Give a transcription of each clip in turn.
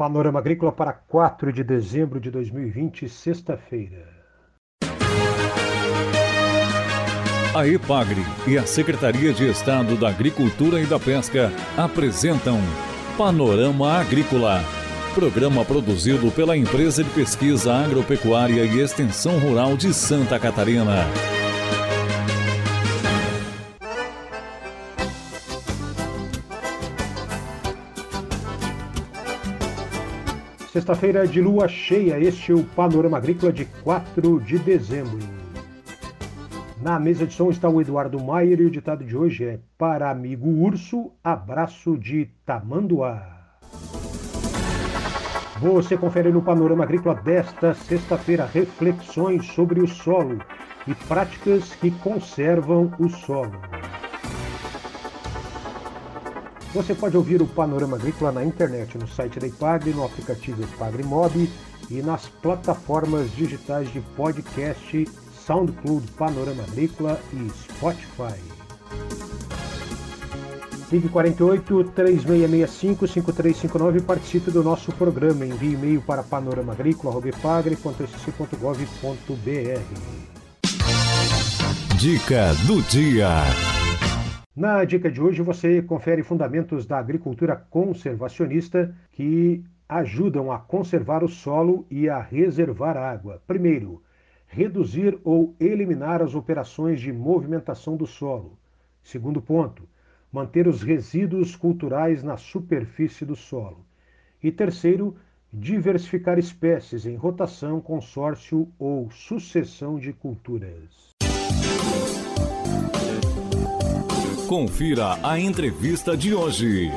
Panorama Agrícola para 4 de dezembro de 2020, sexta-feira. A EPAGRE e a Secretaria de Estado da Agricultura e da Pesca apresentam Panorama Agrícola, programa produzido pela Empresa de Pesquisa Agropecuária e Extensão Rural de Santa Catarina. Sexta-feira de lua cheia, este é o Panorama Agrícola de 4 de dezembro. Na mesa de som está o Eduardo Maier e o ditado de hoje é Para amigo urso, abraço de tamanduá. Você confere no Panorama Agrícola desta sexta-feira reflexões sobre o solo e práticas que conservam o solo. Você pode ouvir o Panorama Agrícola na internet, no site da Ipagre, no aplicativo Ipagre Mob e nas plataformas digitais de podcast SoundCloud, Panorama Agrícola e Spotify. Ligue 48 3665 5359 e participe do nosso programa. Envie e-mail para panoramaagrícola.pagre.sc.gov.br. Dica do dia. Na dica de hoje você confere fundamentos da agricultura conservacionista que ajudam a conservar o solo e a reservar água. Primeiro, reduzir ou eliminar as operações de movimentação do solo. Segundo ponto, manter os resíduos culturais na superfície do solo. E terceiro, diversificar espécies em rotação, consórcio ou sucessão de culturas. Confira a entrevista de hoje.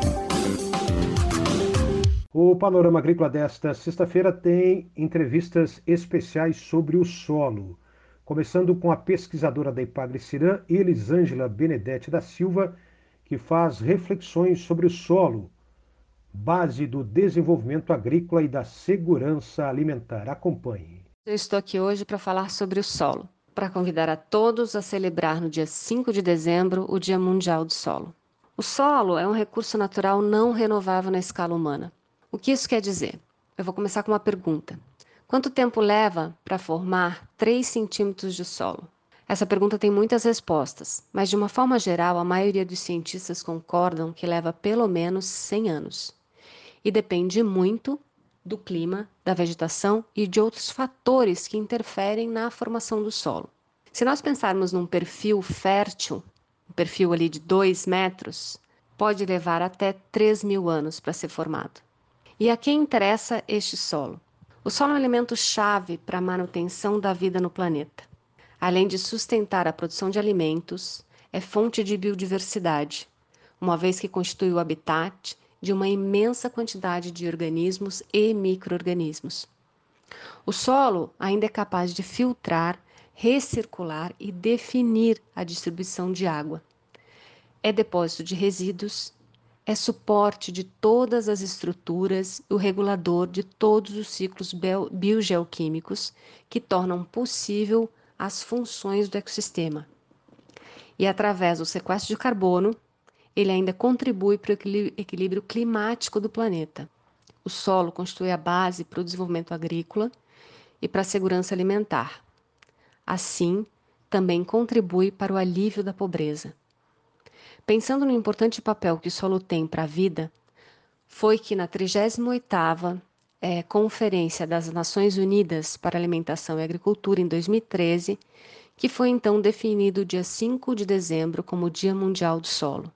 O Panorama Agrícola desta sexta-feira tem entrevistas especiais sobre o solo, começando com a pesquisadora da Ipagre Cirã, Elisângela Benedetti da Silva, que faz reflexões sobre o solo, base do desenvolvimento agrícola e da segurança alimentar. Acompanhe. Eu estou aqui hoje para falar sobre o solo para convidar a todos a celebrar no dia 5 de dezembro o Dia Mundial do Solo. O solo é um recurso natural não renovável na escala humana. O que isso quer dizer? Eu vou começar com uma pergunta. Quanto tempo leva para formar 3 centímetros de solo? Essa pergunta tem muitas respostas, mas de uma forma geral, a maioria dos cientistas concordam que leva pelo menos 100 anos. E depende muito do clima, da vegetação e de outros fatores que interferem na formação do solo. Se nós pensarmos num perfil fértil, um perfil ali de 2 metros, pode levar até 3 mil anos para ser formado. E a quem interessa este solo? O solo é um elemento chave para a manutenção da vida no planeta. Além de sustentar a produção de alimentos, é fonte de biodiversidade, uma vez que constitui o habitat de uma imensa quantidade de organismos e microorganismos. O solo ainda é capaz de filtrar, recircular e definir a distribuição de água. É depósito de resíduos, é suporte de todas as estruturas e o regulador de todos os ciclos biogeoquímicos que tornam possível as funções do ecossistema. E através do sequestro de carbono, ele ainda contribui para o equilíbrio climático do planeta. O solo constitui a base para o desenvolvimento agrícola e para a segurança alimentar. Assim, também contribui para o alívio da pobreza. Pensando no importante papel que o solo tem para a vida, foi que na 38ª é, Conferência das Nações Unidas para Alimentação e Agricultura, em 2013, que foi então definido o dia 5 de dezembro como Dia Mundial do Solo.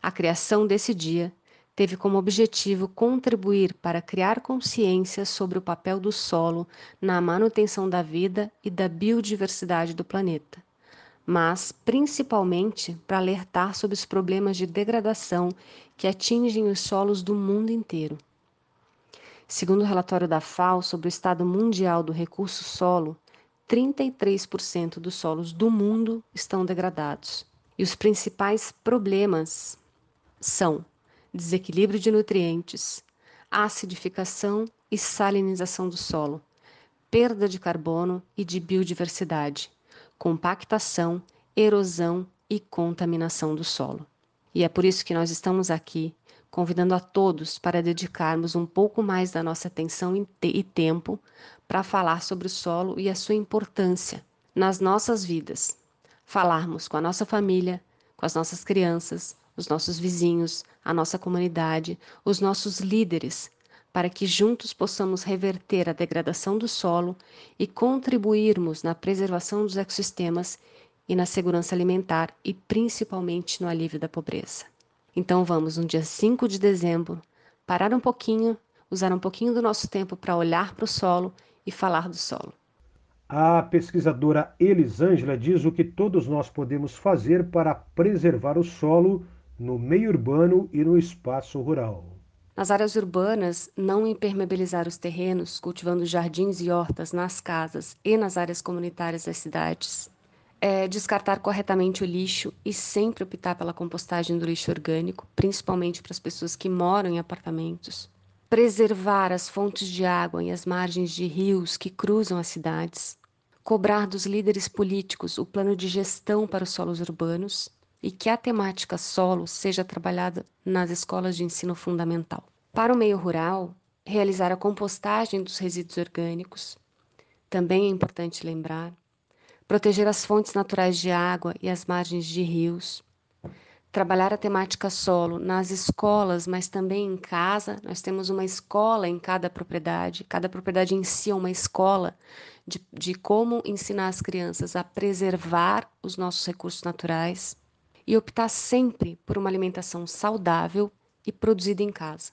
A criação desse dia teve como objetivo contribuir para criar consciência sobre o papel do solo na manutenção da vida e da biodiversidade do planeta, mas principalmente para alertar sobre os problemas de degradação que atingem os solos do mundo inteiro. Segundo o relatório da FAO sobre o estado mundial do recurso solo, 33% dos solos do mundo estão degradados. E os principais problemas são desequilíbrio de nutrientes, acidificação e salinização do solo, perda de carbono e de biodiversidade, compactação, erosão e contaminação do solo. E é por isso que nós estamos aqui convidando a todos para dedicarmos um pouco mais da nossa atenção e tempo para falar sobre o solo e a sua importância nas nossas vidas. Falarmos com a nossa família, com as nossas crianças, os nossos vizinhos, a nossa comunidade, os nossos líderes, para que juntos possamos reverter a degradação do solo e contribuirmos na preservação dos ecossistemas e na segurança alimentar e principalmente no alívio da pobreza. Então vamos, no dia 5 de dezembro, parar um pouquinho, usar um pouquinho do nosso tempo para olhar para o solo e falar do solo. A pesquisadora Elisângela diz o que todos nós podemos fazer para preservar o solo no meio urbano e no espaço rural. Nas áreas urbanas, não impermeabilizar os terrenos, cultivando jardins e hortas nas casas e nas áreas comunitárias das cidades, é descartar corretamente o lixo e sempre optar pela compostagem do lixo orgânico, principalmente para as pessoas que moram em apartamentos. Preservar as fontes de água e as margens de rios que cruzam as cidades. Cobrar dos líderes políticos o plano de gestão para os solos urbanos e que a temática solo seja trabalhada nas escolas de ensino fundamental. Para o meio rural, realizar a compostagem dos resíduos orgânicos. Também é importante lembrar proteger as fontes naturais de água e as margens de rios, trabalhar a temática solo nas escolas, mas também em casa. Nós temos uma escola em cada propriedade, cada propriedade em si é uma escola de, de como ensinar as crianças a preservar os nossos recursos naturais e optar sempre por uma alimentação saudável e produzida em casa.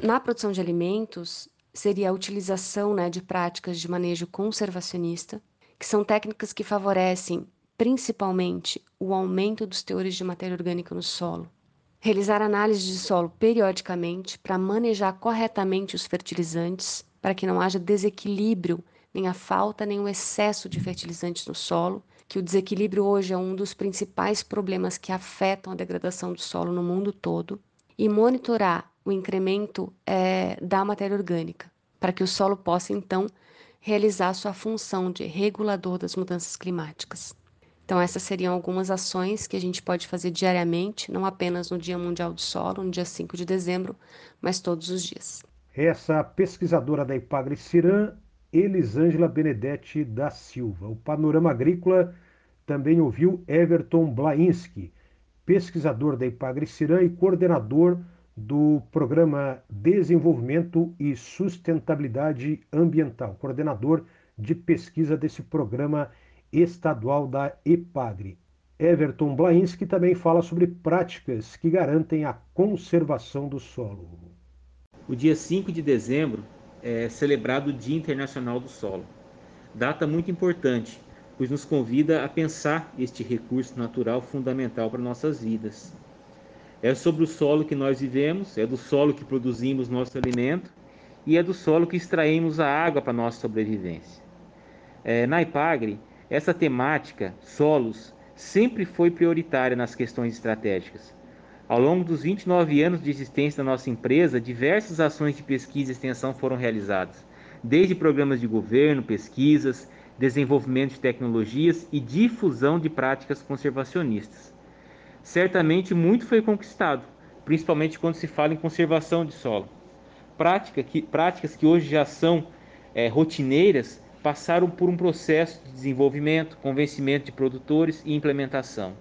Na produção de alimentos, seria a utilização né, de práticas de manejo conservacionista, que são técnicas que favorecem principalmente o aumento dos teores de matéria orgânica no solo. Realizar análise de solo periodicamente para manejar corretamente os fertilizantes, para que não haja desequilíbrio, nem a falta, nem o excesso de fertilizantes no solo, que o desequilíbrio hoje é um dos principais problemas que afetam a degradação do solo no mundo todo, e monitorar o incremento é, da matéria orgânica, para que o solo possa então realizar sua função de regulador das mudanças climáticas. Então, essas seriam algumas ações que a gente pode fazer diariamente, não apenas no Dia Mundial do Solo, no dia 5 de dezembro, mas todos os dias. Essa pesquisadora da Ipagre Cirã, Elisângela Benedetti da Silva. O Panorama Agrícola também ouviu Everton Blainski, pesquisador da Ipagre Cirã e coordenador do Programa Desenvolvimento e Sustentabilidade Ambiental, coordenador de pesquisa desse programa estadual da EPAGRE. Everton Blainski também fala sobre práticas que garantem a conservação do solo. O dia 5 de dezembro é celebrado o Dia Internacional do Solo. Data muito importante, pois nos convida a pensar este recurso natural fundamental para nossas vidas. É sobre o solo que nós vivemos, é do solo que produzimos nosso alimento e é do solo que extraímos a água para nossa sobrevivência. É, na IPAGRE, essa temática, solos, sempre foi prioritária nas questões estratégicas. Ao longo dos 29 anos de existência da nossa empresa, diversas ações de pesquisa e extensão foram realizadas, desde programas de governo, pesquisas, desenvolvimento de tecnologias e difusão de práticas conservacionistas certamente muito foi conquistado, principalmente quando se fala em conservação de solo. Prática que, práticas que hoje já são é, rotineiras passaram por um processo de desenvolvimento, convencimento de produtores e implementação.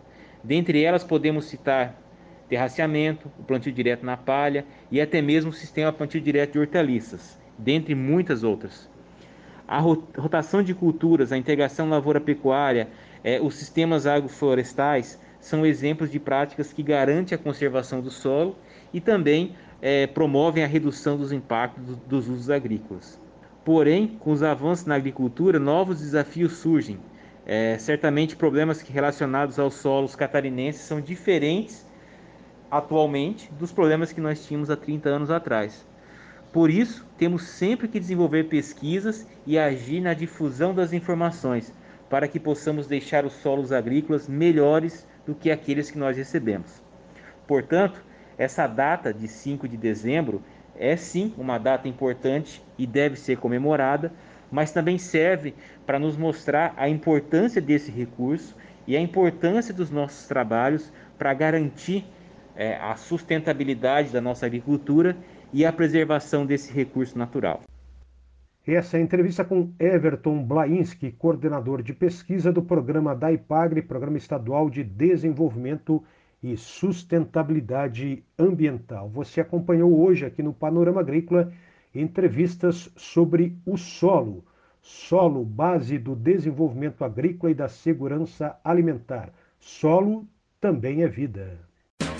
Dentre elas podemos citar terraceamento, o plantio direto na palha e até mesmo o sistema plantio direto de hortaliças, dentre muitas outras. A rotação de culturas, a integração lavoura-pecuária, é, os sistemas agroflorestais são exemplos de práticas que garantem a conservação do solo e também é, promovem a redução dos impactos dos usos agrícolas. Porém, com os avanços na agricultura, novos desafios surgem. É, certamente, problemas relacionados aos solos catarinenses são diferentes atualmente dos problemas que nós tínhamos há 30 anos atrás. Por isso, temos sempre que desenvolver pesquisas e agir na difusão das informações para que possamos deixar os solos agrícolas melhores do que aqueles que nós recebemos. Portanto, essa data de 5 de dezembro é sim uma data importante e deve ser comemorada, mas também serve para nos mostrar a importância desse recurso e a importância dos nossos trabalhos para garantir é, a sustentabilidade da nossa agricultura e a preservação desse recurso natural. Essa é a entrevista com Everton Blainski, coordenador de pesquisa do programa da IPAGRE, Programa Estadual de Desenvolvimento e Sustentabilidade Ambiental. Você acompanhou hoje aqui no Panorama Agrícola entrevistas sobre o solo, solo base do desenvolvimento agrícola e da segurança alimentar. Solo também é vida.